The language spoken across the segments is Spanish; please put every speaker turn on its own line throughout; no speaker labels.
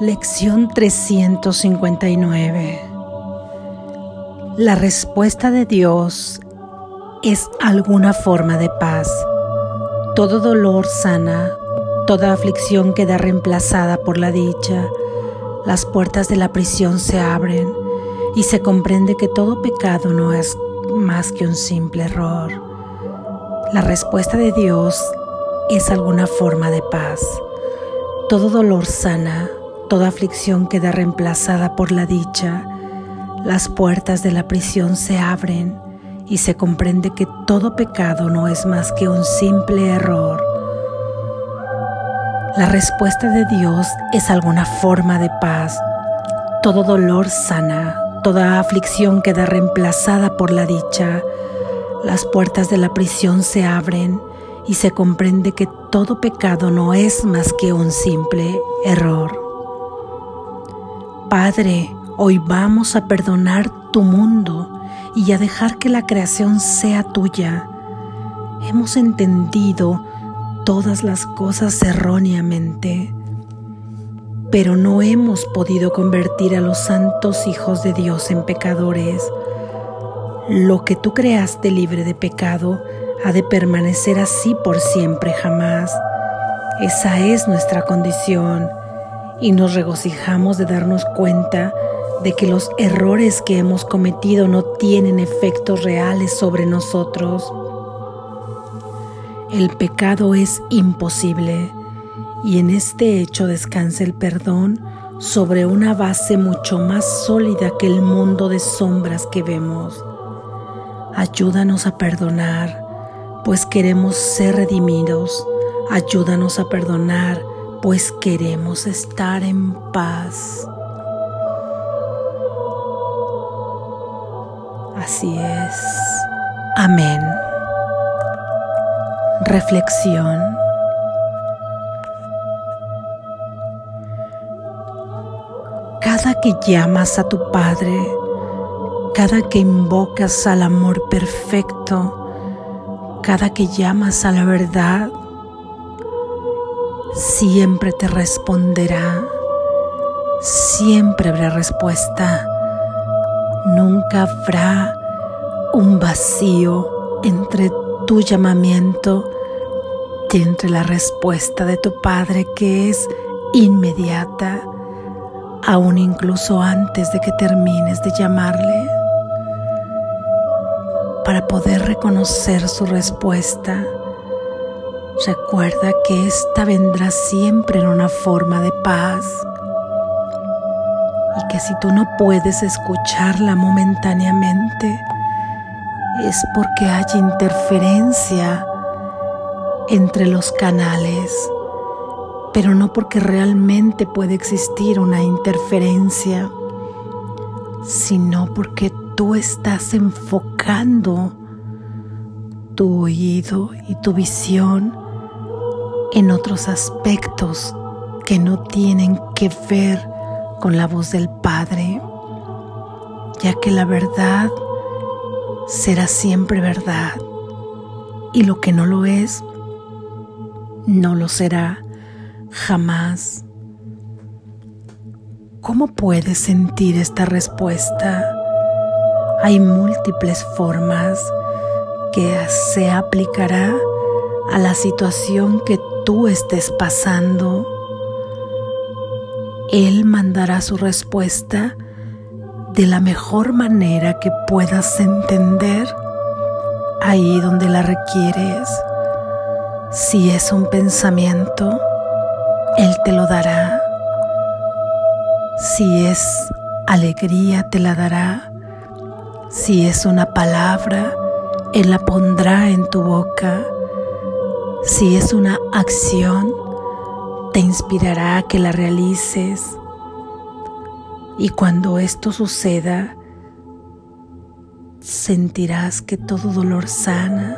Lección 359 La respuesta de Dios es alguna forma de paz. Todo dolor sana, toda aflicción queda reemplazada por la dicha. Las puertas de la prisión se abren y se comprende que todo pecado no es más que un simple error. La respuesta de Dios es alguna forma de paz. Todo dolor sana, Toda aflicción queda reemplazada por la dicha. Las puertas de la prisión se abren y se comprende que todo pecado no es más que un simple error. La respuesta de Dios es alguna forma de paz. Todo dolor sana, toda aflicción queda reemplazada por la dicha. Las puertas de la prisión se abren y se comprende que todo pecado no es más que un simple error. Padre, hoy vamos a perdonar tu mundo y a dejar que la creación sea tuya. Hemos entendido todas las cosas erróneamente, pero no hemos podido convertir a los santos hijos de Dios en pecadores. Lo que tú creaste libre de pecado ha de permanecer así por siempre jamás. Esa es nuestra condición y nos regocijamos de darnos cuenta de que los errores que hemos cometido no tienen efectos reales sobre nosotros. El pecado es imposible y en este hecho descansa el perdón sobre una base mucho más sólida que el mundo de sombras que vemos. Ayúdanos a perdonar, pues queremos ser redimidos. Ayúdanos a perdonar pues queremos estar en paz. Así es. Amén. Reflexión. Cada que llamas a tu Padre, cada que invocas al amor perfecto, cada que llamas a la verdad, siempre te responderá, siempre habrá respuesta, nunca habrá un vacío entre tu llamamiento y entre la respuesta de tu Padre que es inmediata, aún incluso antes de que termines de llamarle, para poder reconocer su respuesta Recuerda que esta vendrá siempre en una forma de paz. Y que si tú no puedes escucharla momentáneamente es porque hay interferencia entre los canales, pero no porque realmente puede existir una interferencia, sino porque tú estás enfocando tu oído y tu visión en otros aspectos que no tienen que ver con la voz del Padre, ya que la verdad será siempre verdad y lo que no lo es, no lo será jamás. ¿Cómo puedes sentir esta respuesta? Hay múltiples formas que se aplicará a la situación que tú estés pasando, Él mandará su respuesta de la mejor manera que puedas entender ahí donde la requieres. Si es un pensamiento, Él te lo dará. Si es alegría, te la dará. Si es una palabra, Él la pondrá en tu boca. Si es una acción, te inspirará a que la realices. Y cuando esto suceda, sentirás que todo dolor sana.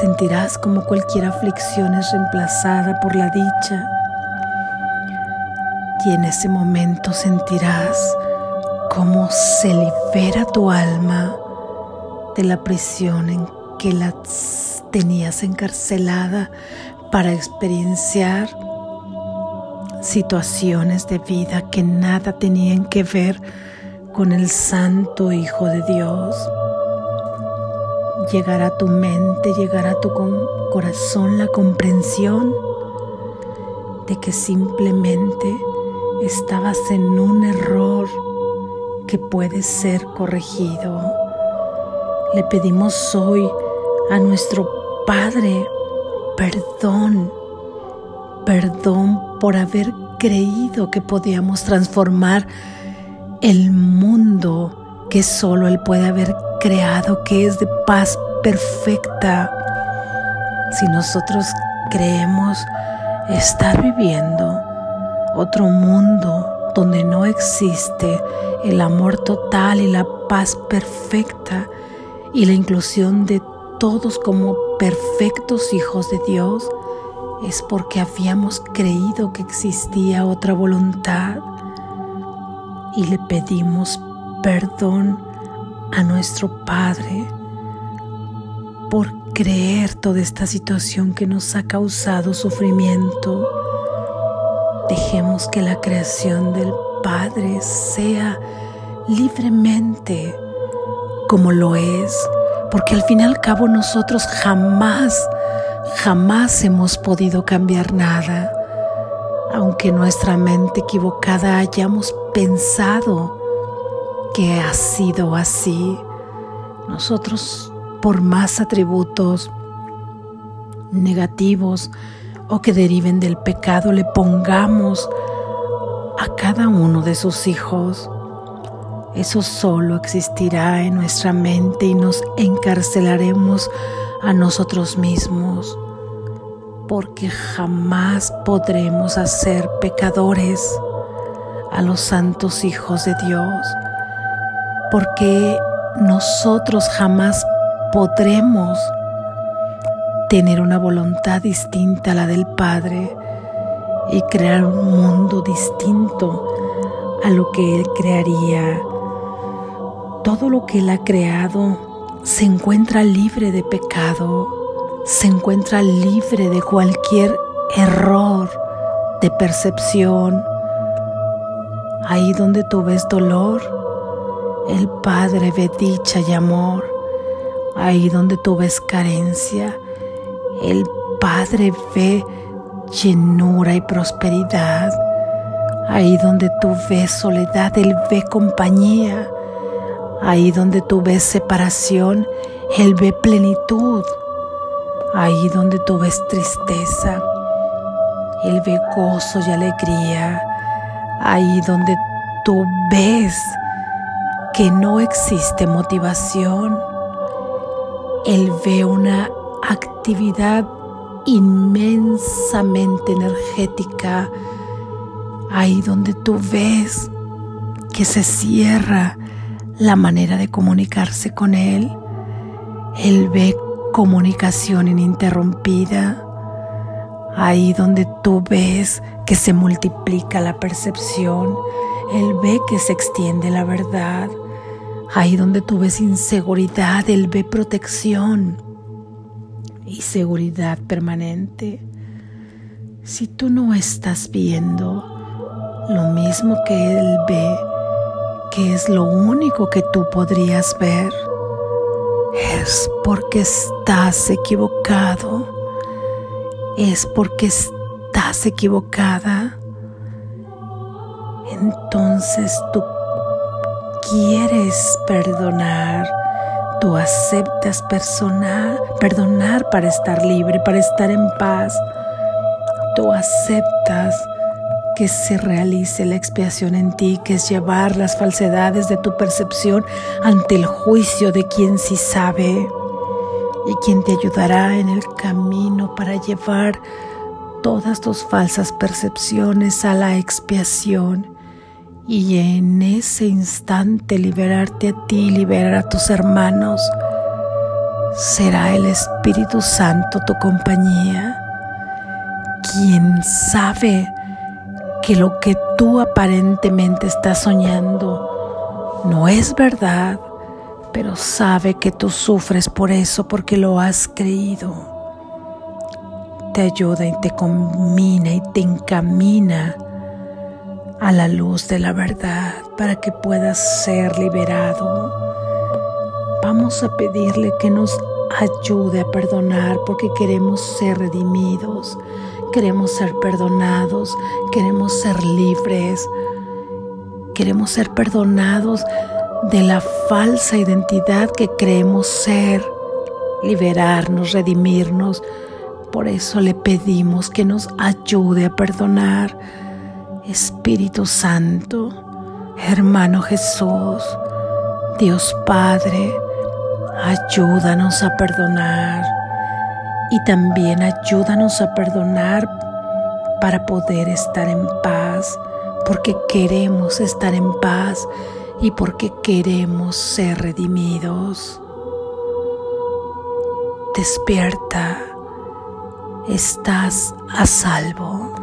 sentirás como cualquier aflicción es reemplazada por la dicha. Y en ese momento sentirás cómo se libera tu alma de la prisión en que la tenías encarcelada para experienciar situaciones de vida que nada tenían que ver con el Santo Hijo de Dios. Llegará a tu mente, llegará a tu corazón la comprensión de que simplemente estabas en un error que puede ser corregido. Le pedimos hoy a nuestro Padre perdón, perdón por haber creído que podíamos transformar el mundo que solo Él puede haber creado, que es de paz perfecta. Si nosotros creemos estar viviendo otro mundo donde no existe el amor total y la paz perfecta y la inclusión de todos como perfectos hijos de Dios, es porque habíamos creído que existía otra voluntad y le pedimos perdón a nuestro Padre por creer toda esta situación que nos ha causado sufrimiento. Dejemos que la creación del Padre sea libremente como lo es, porque al fin y al cabo nosotros jamás, jamás hemos podido cambiar nada, aunque nuestra mente equivocada hayamos pensado que ha sido así. Nosotros, por más atributos negativos o que deriven del pecado, le pongamos a cada uno de sus hijos, eso solo existirá en nuestra mente y nos encarcelaremos a nosotros mismos, porque jamás podremos hacer pecadores a los santos hijos de Dios, porque nosotros jamás podremos tener una voluntad distinta a la del Padre y crear un mundo distinto a lo que Él crearía. Todo lo que Él ha creado se encuentra libre de pecado, se encuentra libre de cualquier error de percepción. Ahí donde tú ves dolor, el Padre ve dicha y amor. Ahí donde tú ves carencia, el Padre ve llenura y prosperidad. Ahí donde tú ves soledad, Él ve compañía. Ahí donde tú ves separación, Él ve plenitud. Ahí donde tú ves tristeza, Él ve gozo y alegría. Ahí donde tú ves que no existe motivación, Él ve una actividad inmensamente energética, ahí donde tú ves que se cierra la manera de comunicarse con Él, Él ve comunicación ininterrumpida, ahí donde tú ves que se multiplica la percepción, Él ve que se extiende la verdad, ahí donde tú ves inseguridad, Él ve protección y seguridad permanente. Si tú no estás viendo lo mismo que Él ve, que es lo único que tú podrías ver, es porque estás equivocado, es porque estás equivocada. Entonces tú quieres perdonar Tú aceptas perdonar para estar libre, para estar en paz. Tú aceptas que se realice la expiación en ti, que es llevar las falsedades de tu percepción ante el juicio de quien sí sabe y quien te ayudará en el camino para llevar todas tus falsas percepciones a la expiación y en ese instante liberarte a ti, liberar a tus hermanos. Será el Espíritu Santo tu compañía, quien sabe que lo que tú aparentemente estás soñando no es verdad, pero sabe que tú sufres por eso porque lo has creído. Te ayuda y te combina y te encamina a la luz de la verdad para que puedas ser liberado. Vamos a pedirle que nos ayude a perdonar porque queremos ser redimidos, queremos ser perdonados, queremos ser libres, queremos ser perdonados de la falsa identidad que creemos ser, liberarnos, redimirnos. Por eso le pedimos que nos ayude a perdonar. Espíritu Santo, hermano Jesús, Dios Padre, ayúdanos a perdonar y también ayúdanos a perdonar para poder estar en paz, porque queremos estar en paz y porque queremos ser redimidos. Despierta, estás a salvo.